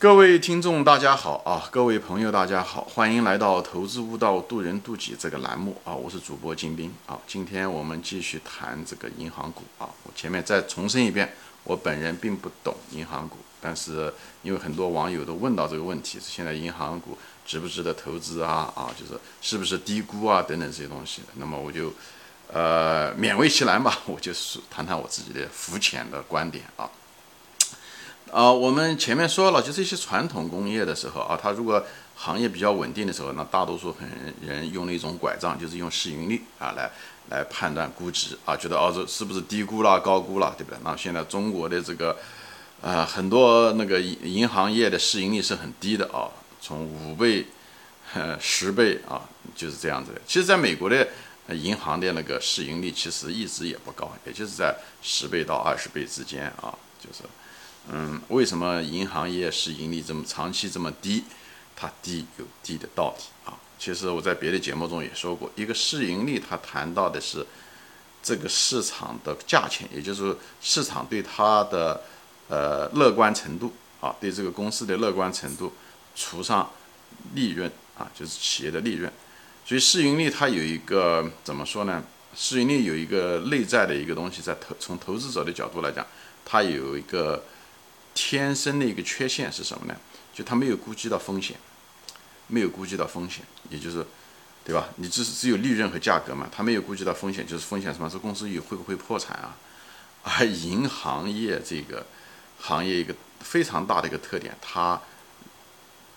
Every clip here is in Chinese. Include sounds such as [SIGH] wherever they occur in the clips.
各位听众，大家好啊！各位朋友，大家好，欢迎来到《投资悟道，渡人渡己》这个栏目啊！我是主播金兵啊！今天我们继续谈这个银行股啊！我前面再重申一遍，我本人并不懂银行股，但是因为很多网友都问到这个问题，现在银行股值不值得投资啊？啊，就是是不是低估啊？等等这些东西，那么我就呃勉为其难吧，我就是谈谈我自己的肤浅的观点啊。啊，我们前面说了，就是一些传统工业的时候啊，它如果行业比较稳定的时候，那大多数很人用的一种拐杖，就是用市盈率啊来来判断估值啊，觉得哦这是不是低估了、高估了，对不对？那现在中国的这个啊很多那个银银行业的市盈率是很低的啊，从五倍、十倍啊就是这样子的。其实，在美国的银行的那个市盈率其实一直也不高，也就是在十倍到二十倍之间啊，就是。嗯，为什么银行业市盈率这么长期这么低？它低有低的道理啊。其实我在别的节目中也说过，一个市盈率，它谈到的是这个市场的价钱，也就是市场对它的呃乐观程度啊，对这个公司的乐观程度除上利润啊，就是企业的利润。所以市盈率它有一个怎么说呢？市盈率有一个内在的一个东西，在投从投资者的角度来讲，它有一个。天生的一个缺陷是什么呢？就它没有估计到风险，没有估计到风险，也就是，对吧？你只是只有利润和价格嘛，它没有估计到风险，就是风险什么？这公司有会不会破产啊？而银行业这个行业一个非常大的一个特点，它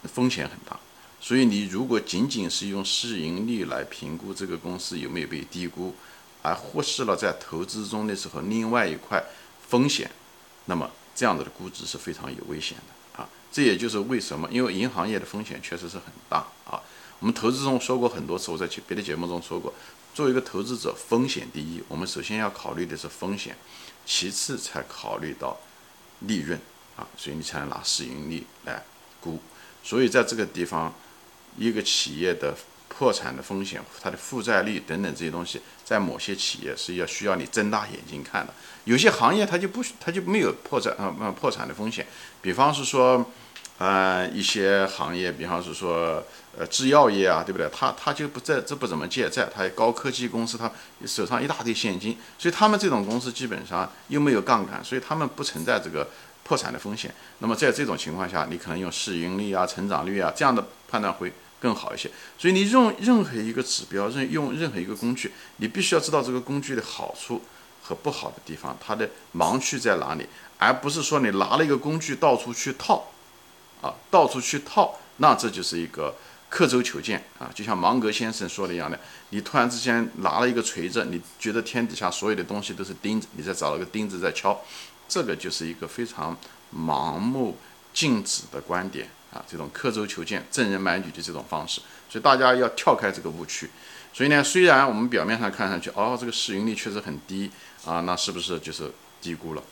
风险很大，所以你如果仅仅是用市盈率来评估这个公司有没有被低估，而忽视了在投资中的时候另外一块风险，那么。这样子的估值是非常有危险的啊！这也就是为什么，因为银行业的风险确实是很大啊。我们投资中说过很多次，我在别的节目中说过，作为一个投资者，风险第一，我们首先要考虑的是风险，其次才考虑到利润啊，所以你才能拿市盈率来估。所以在这个地方，一个企业的。破产的风险，它的负债率等等这些东西，在某些企业是要需要你睁大眼睛看的。有些行业它就不它就没有破产啊啊破产的风险。比方是说，呃一些行业，比方是说呃制药业啊，对不对？它它就不在这不怎么借债，它高科技公司它手上一大堆现金，所以他们这种公司基本上又没有杠杆，所以他们不存在这个破产的风险。那么在这种情况下，你可能用市盈率啊、成长率啊这样的判断会。更好一些，所以你用任何一个指标，任用任何一个工具，你必须要知道这个工具的好处和不好的地方，它的盲区在哪里，而不是说你拿了一个工具到处去套，啊，到处去套，那这就是一个刻舟求剑啊，就像芒格先生说的一样的，你突然之间拿了一个锤子，你觉得天底下所有的东西都是钉子，你再找了个钉子在敲，这个就是一个非常盲目禁止的观点。啊，这种刻舟求剑、赠人买女的这种方式，所以大家要跳开这个误区。所以呢，虽然我们表面上看上去，哦，这个市盈率确实很低啊，那是不是就是低估了？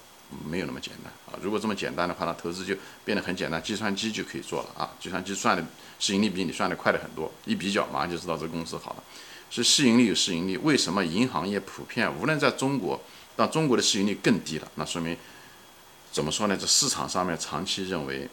没有那么简单啊。如果这么简单的话，那投资就变得很简单，计算机就可以做了啊。计算机算的市盈率比你算的快的很多，一比较马上就知道这个公司好了。所以市盈率有市盈率，为什么银行业普遍无论在中国，但中国的市盈率更低了？那说明怎么说呢？这市场上面长期认为。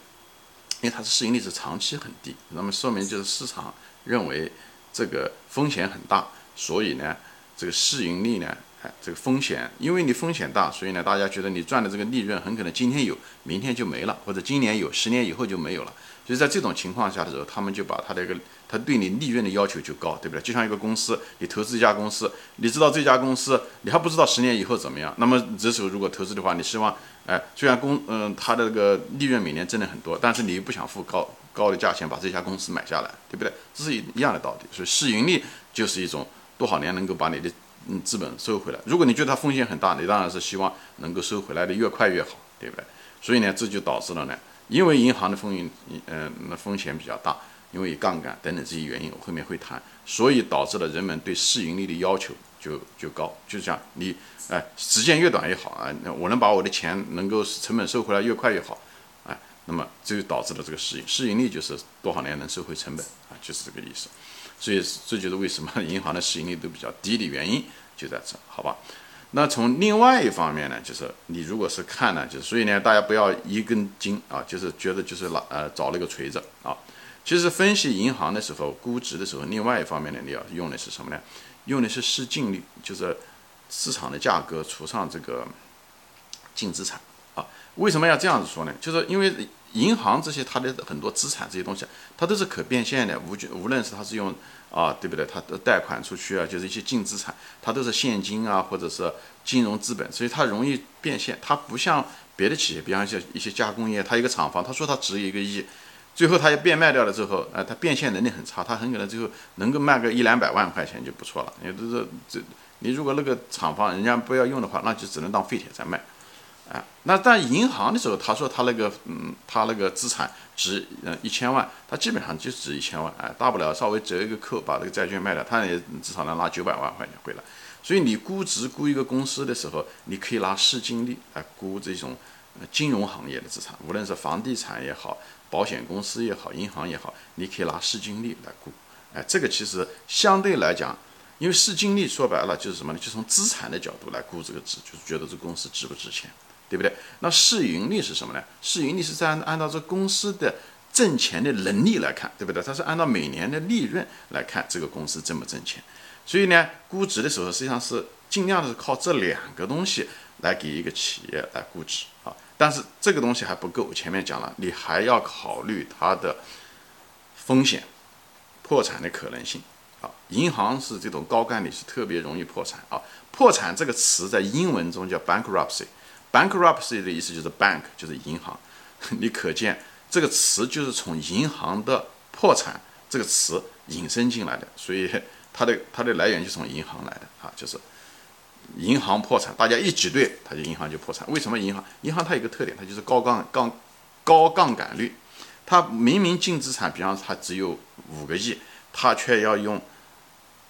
因为它的市盈率是长期很低，那么说明就是市场认为这个风险很大，所以呢，这个市盈率呢，哎，这个风险，因为你风险大，所以呢，大家觉得你赚的这个利润很可能今天有，明天就没了，或者今年有，十年以后就没有了。所以在这种情况下的时候，他们就把他的一个，他对你利润的要求就高，对不对？就像一个公司，你投资一家公司，你知道这家公司，你还不知道十年以后怎么样，那么这时候如果投资的话，你希望。哎，虽然公嗯，它的这个利润每年挣的很多，但是你又不想付高高的价钱把这家公司买下来，对不对？这是一一样的道理。所以市盈率就是一种多少年能够把你的嗯资本收回来。如果你觉得它风险很大，你当然是希望能够收回来的越快越好，对不对？所以呢，这就导致了呢，因为银行的风险嗯那风险比较大，因为杠杆等等这些原因，我后面会谈，所以导致了人们对市盈率的要求。就就高，就这样，你哎，时间越短越好啊！我能把我的钱能够成本收回来越快越好，哎，那么这就导致了这个市盈市盈率就是多少年能收回成本啊，就是这个意思。所以这就是为什么银行的市盈率都比较低的原因就在这，好吧？那从另外一方面呢，就是你如果是看呢，就是所以呢，大家不要一根筋啊，就是觉得就是拿呃找那个锤子啊。其实分析银行的时候，估值的时候，另外一方面呢，你要用的是什么呢？用的是市净率，就是市场的价格除上这个净资产啊。为什么要这样子说呢？就是因为银行这些它的很多资产这些东西，它都是可变现的，无无论是它是用啊，对不对？它的贷款出去啊，就是一些净资产，它都是现金啊，或者是金融资本，所以它容易变现。它不像别的企业，比方像一些加工业，它一个厂房，他说它值一个亿。最后他要变卖掉了之后，呃，他变现能力很差，他很可能最后能够卖个一两百万块钱就不错了。也都是这，你如果那个厂房人家不要用的话，那就只能当废铁在卖，啊，那在银行的时候，他说他那个，嗯，他那个资产值，嗯，一千万，他基本上就值一千万，哎，大不了稍微折一个扣，把这个债券卖掉，他也至少能拿九百万块钱回来。所以你估值估一个公司的时候，你可以拿市净率来估这种金融行业的资产，无论是房地产也好。保险公司也好，银行也好，你可以拿市净率来估，哎，这个其实相对来讲，因为市净率说白了就是什么呢？就从资产的角度来估这个值，就是觉得这公司值不值钱，对不对？那市盈率是什么呢？市盈率是在按照这公司的挣钱的能力来看，对不对？它是按照每年的利润来看这个公司挣不挣钱。所以呢，估值的时候实际上是尽量的是靠这两个东西来给一个企业来估值啊。但是这个东西还不够，前面讲了，你还要考虑它的风险、破产的可能性。啊，银行是这种高概率，是特别容易破产啊。破产这个词在英文中叫 bankruptcy Bankruptcy 的意思就是 bank 就是银行，[LAUGHS] 你可见这个词就是从银行的破产这个词引申进来的，所以 [LAUGHS] 它的它的来源就从银行来的啊，就是。银行破产，大家一挤兑，它就银行就破产。为什么银行？银行它有个特点，它就是高杠杠高杠杆率。它明明净资产，比方说它只有五个亿，它却要用，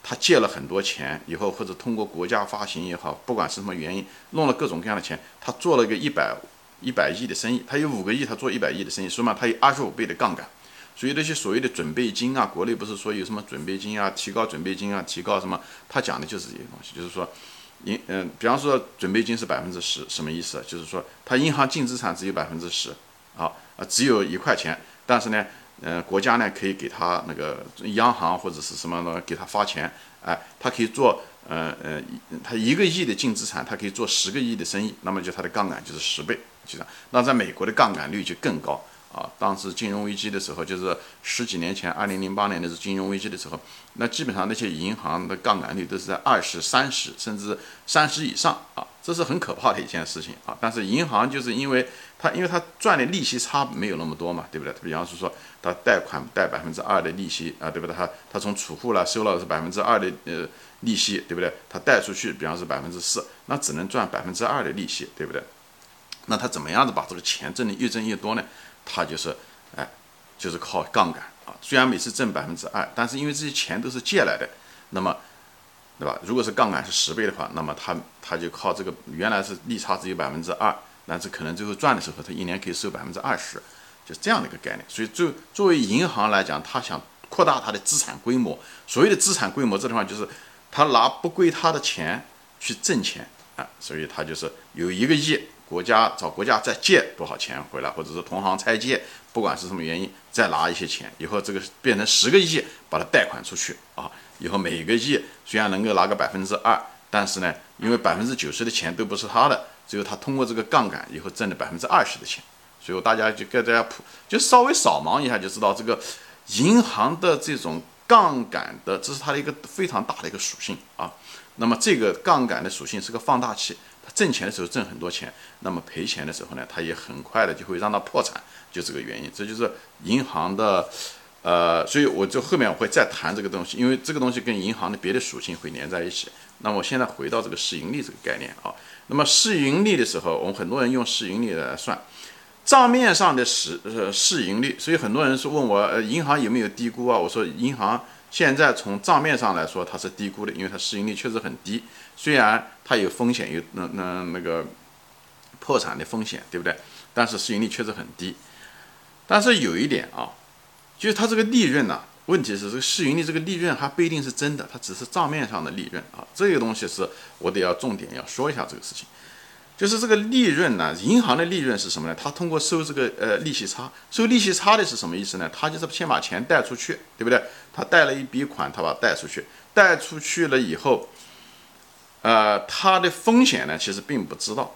他借了很多钱以后，或者通过国家发行也好，不管是什么原因，弄了各种各样的钱，他做了个一百一百亿的生意，他有五个亿，他做一百亿的生意，说嘛，他有二十五倍的杠杆。所以那些所谓的准备金啊，国内不是说有什么准备金啊，提高准备金啊，提高什么？他讲的就是这些东西，就是说。银嗯，比方说准备金是百分之十，什么意思？就是说他银行净资产只有百分之十，啊啊，只有一块钱，但是呢，呃，国家呢可以给他那个央行或者是什么呢，给他发钱，哎，他可以做，呃呃，他一个亿的净资产，他可以做十个亿的生意，那么就他的杠杆就是十倍，就这样。那在美国的杠杆率就更高。啊，当时金融危机的时候，就是十几年前，二零零八年的是金融危机的时候，那基本上那些银行的杠杆率都是在二十三十甚至三十以上啊，这是很可怕的一件事情啊。但是银行就是因为它，因为它赚的利息差没有那么多嘛，对不对？比方说，它贷款贷百分之二的利息啊，对不对？它它从储户那收了是百分之二的呃利息，对不对？它贷出去，比方是百分之四，那只能赚百分之二的利息，对不对？那他怎么样子把这个钱挣的越挣越多呢？它就是，哎，就是靠杠杆啊。虽然每次挣百分之二，但是因为这些钱都是借来的，那么，对吧？如果是杠杆是十倍的话，那么它它就靠这个原来是利差只有百分之二，但是可能最后赚的时候，它一年可以收百分之二十，就这样的一个概念。所以作作为银行来讲，它想扩大它的资产规模。所谓的资产规模，这地方就是它拿不归它的钱去挣钱啊。所以它就是有一个亿。国家找国家再借多少钱回来，或者是同行拆借，不管是什么原因，再拿一些钱，以后这个变成十个亿，把它贷款出去啊。以后每个亿虽然能够拿个百分之二，但是呢，因为百分之九十的钱都不是他的，只有他通过这个杠杆以后挣了百分之二十的钱。所以大家就给大家普，就稍微扫盲一下就知道，这个银行的这种杠杆的，这是它的一个非常大的一个属性啊。那么这个杠杆的属性是个放大器。挣钱的时候挣很多钱，那么赔钱的时候呢，他也很快的就会让他破产，就这个原因。这就是银行的，呃，所以我就后面我会再谈这个东西，因为这个东西跟银行的别的属性会连在一起。那么我现在回到这个市盈率这个概念啊，那么市盈率的时候，我们很多人用市盈率来算账面上的市呃市盈率，所以很多人是问我，呃，银行有没有低估啊？我说银行。现在从账面上来说，它是低估的，因为它市盈率确实很低。虽然它有风险，有那那那个破产的风险，对不对？但是市盈率确实很低。但是有一点啊，就是它这个利润呢，问题是这个市盈率这个利润还不一定是真的，它只是账面上的利润啊。这个东西是我得要重点要说一下这个事情。就是这个利润呢，银行的利润是什么呢？它通过收这个呃利息差，收利息差的是什么意思呢？它就是先把钱贷出去，对不对？他贷了一笔款，他把贷出去，贷出去了以后，呃，他的风险呢，其实并不知道，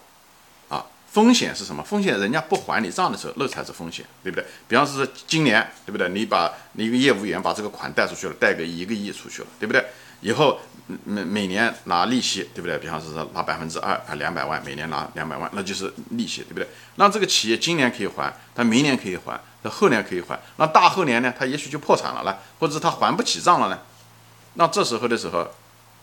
啊，风险是什么？风险人家不还你账的时候，那才是风险，对不对？比方说今年，对不对？你把你一个业务员把这个款贷出去了，贷个一个亿出去了，对不对？以后每每年拿利息，对不对？比方说拿百分之二啊，两百万，每年拿两百万，那就是利息，对不对？那这个企业今年可以还，他明年可以还，他后年可以还，那大后年呢？他也许就破产了呢，或者他还不起账了呢？那这时候的时候，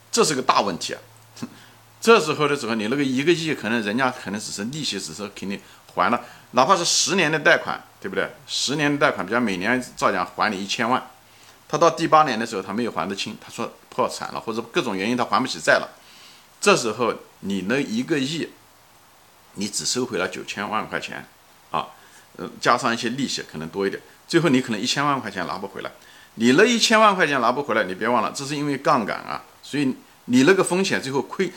这是个大问题啊！[LAUGHS] 这时候的时候，你那个一个亿，可能人家可能只是利息，只是给你还了，哪怕是十年的贷款，对不对？十年的贷款，比方每年照样还你一千万。他到第八年的时候，他没有还得清，他说破产了，或者各种原因他还不起债了。这时候你那一个亿，你只收回了九千万块钱，啊，呃，加上一些利息可能多一点，最后你可能一千万块钱拿不回来。你那一千万块钱拿不回来，你别忘了，这是因为杠杆啊，所以你那个风险最后亏，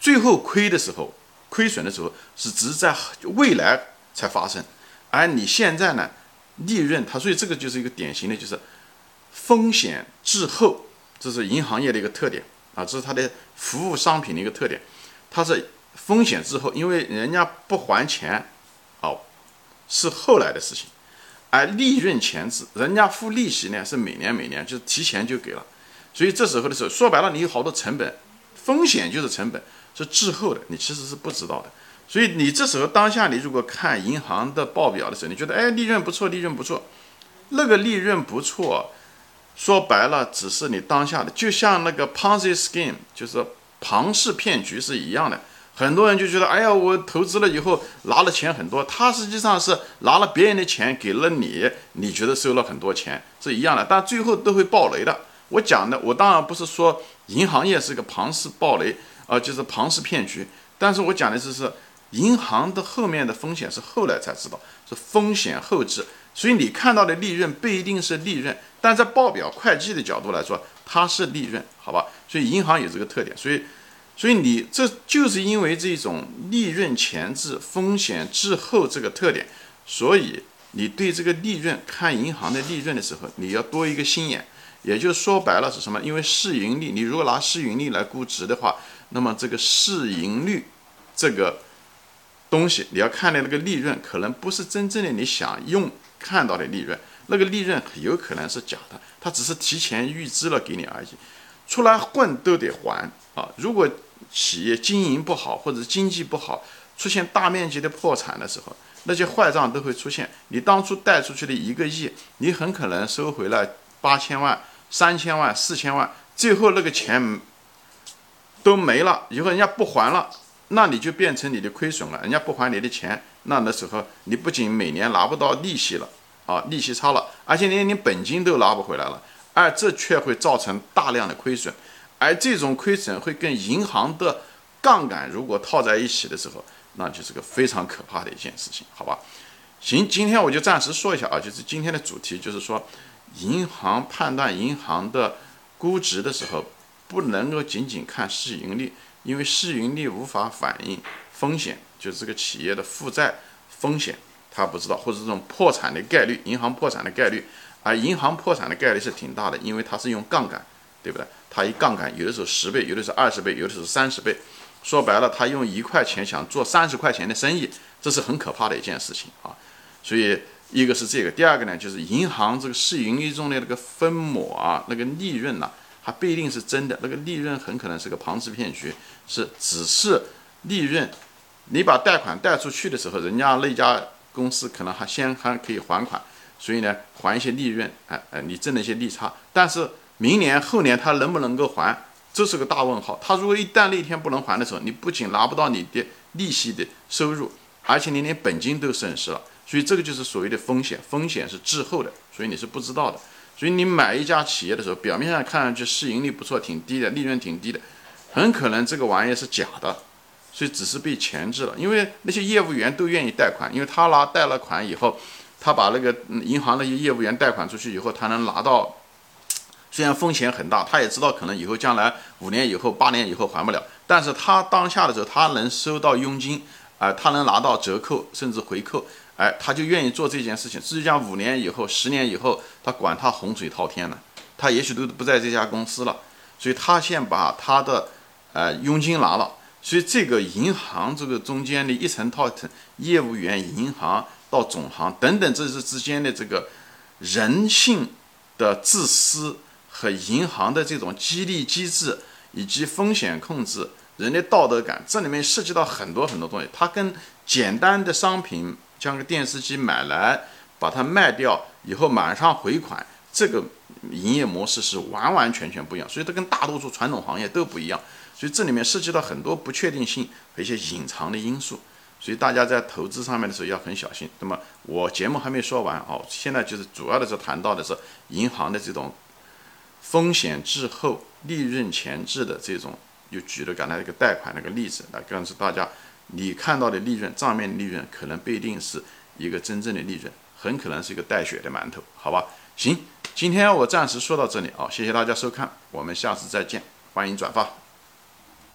最后亏的时候，亏损的时候是只是在未来才发生，而你现在呢，利润它，所以这个就是一个典型的就是。风险滞后，这是银行业的一个特点啊，这是它的服务商品的一个特点。它是风险滞后，因为人家不还钱，哦，是后来的事情；而利润前置，人家付利息呢是每年每年就提前就给了。所以这时候的时候，说白了，你有好多成本，风险就是成本，是滞后的，你其实是不知道的。所以你这时候当下，你如果看银行的报表的时候，你觉得哎，利润不错，利润不错，那个利润不错。说白了，只是你当下的，就像那个 Ponzi scheme，就是庞氏骗局是一样的。很多人就觉得，哎呀，我投资了以后拿了钱很多，他实际上是拿了别人的钱给了你，你觉得收了很多钱是一样的，但最后都会爆雷的。我讲的，我当然不是说银行业是个庞氏暴雷，啊，就是庞氏骗局，但是我讲的是是银行的后面的风险是后来才知道，是风险后置。所以你看到的利润不一定是利润，但在报表会计的角度来说，它是利润，好吧？所以银行有这个特点，所以，所以你这就是因为这种利润前置、风险滞后这个特点，所以你对这个利润看银行的利润的时候，你要多一个心眼。也就说白了是什么？因为市盈率，你如果拿市盈率来估值的话，那么这个市盈率这个东西，你要看的那个利润，可能不是真正的你想用。看到的利润，那个利润有可能是假的，他只是提前预支了给你而已。出来混都得还啊！如果企业经营不好或者经济不好，出现大面积的破产的时候，那些坏账都会出现。你当初贷出去的一个亿，你很可能收回了八千万、三千万、四千万，最后那个钱都没了，以后人家不还了。那你就变成你的亏损了，人家不还你的钱，那那时候你不仅每年拿不到利息了，啊，利息差了，而且连你本金都拿不回来了，而这却会造成大量的亏损，而这种亏损会跟银行的杠杆如果套在一起的时候，那就是个非常可怕的一件事情，好吧？行，今天我就暂时说一下啊，就是今天的主题就是说，银行判断银行的估值的时候，不能够仅仅看市盈率。因为市盈率无法反映风险，就是这个企业的负债风险，他不知道，或者这种破产的概率，银行破产的概率，而银行破产的概率是挺大的，因为它是用杠杆，对不对？它一杠杆，有的时候十倍，有的是二十倍，有的是三十倍。说白了，他用一块钱想做三十块钱的生意，这是很可怕的一件事情啊。所以一个是这个，第二个呢，就是银行这个市盈率中的那个分母啊，那个利润呐。它不一定是真的，那个利润很可能是个庞氏骗局，是只是利润。你把贷款贷出去的时候，人家那家公司可能还先还可以还款，所以呢还一些利润，哎哎，你挣了一些利差。但是明年后年他能不能够还，这是个大问号。他如果一旦那一天不能还的时候，你不仅拿不到你的利息的收入，而且你连本金都损失了。所以这个就是所谓的风险，风险是滞后的，所以你是不知道的。所以你买一家企业的时候，表面上看上去市盈率不错，挺低的，利润挺低的，很可能这个玩意是假的，所以只是被前置了。因为那些业务员都愿意贷款，因为他拿贷了款以后，他把那个银行那些业务员贷款出去以后，他能拿到虽然风险很大，他也知道可能以后将来五年以后、八年以后还不了，但是他当下的时候，他能收到佣金，啊，他能拿到折扣甚至回扣，哎，他就愿意做这件事情。至于讲五年以后、十年以后，他管他洪水滔天呢，他也许都不在这家公司了，所以他先把他的呃佣金拿了。所以这个银行这个中间的一层套层，业务员、银行到总行等等，这是之间的这个人性的自私。和银行的这种激励机制以及风险控制、人的道德感，这里面涉及到很多很多东西。它跟简单的商品，将个电视机买来，把它卖掉以后马上回款，这个营业模式是完完全全不一样。所以它跟大多数传统行业都不一样。所以这里面涉及到很多不确定性和一些隐藏的因素。所以大家在投资上面的时候要很小心。那么我节目还没说完哦，现在就是主要的是谈到的是银行的这种。风险滞后、利润前置的这种，又举了刚才一个贷款那个例子来告诉大家，你看到的利润账面利润可能不一定是一个真正的利润，很可能是一个带血的馒头，好吧？行，今天我暂时说到这里啊，谢谢大家收看，我们下次再见，欢迎转发。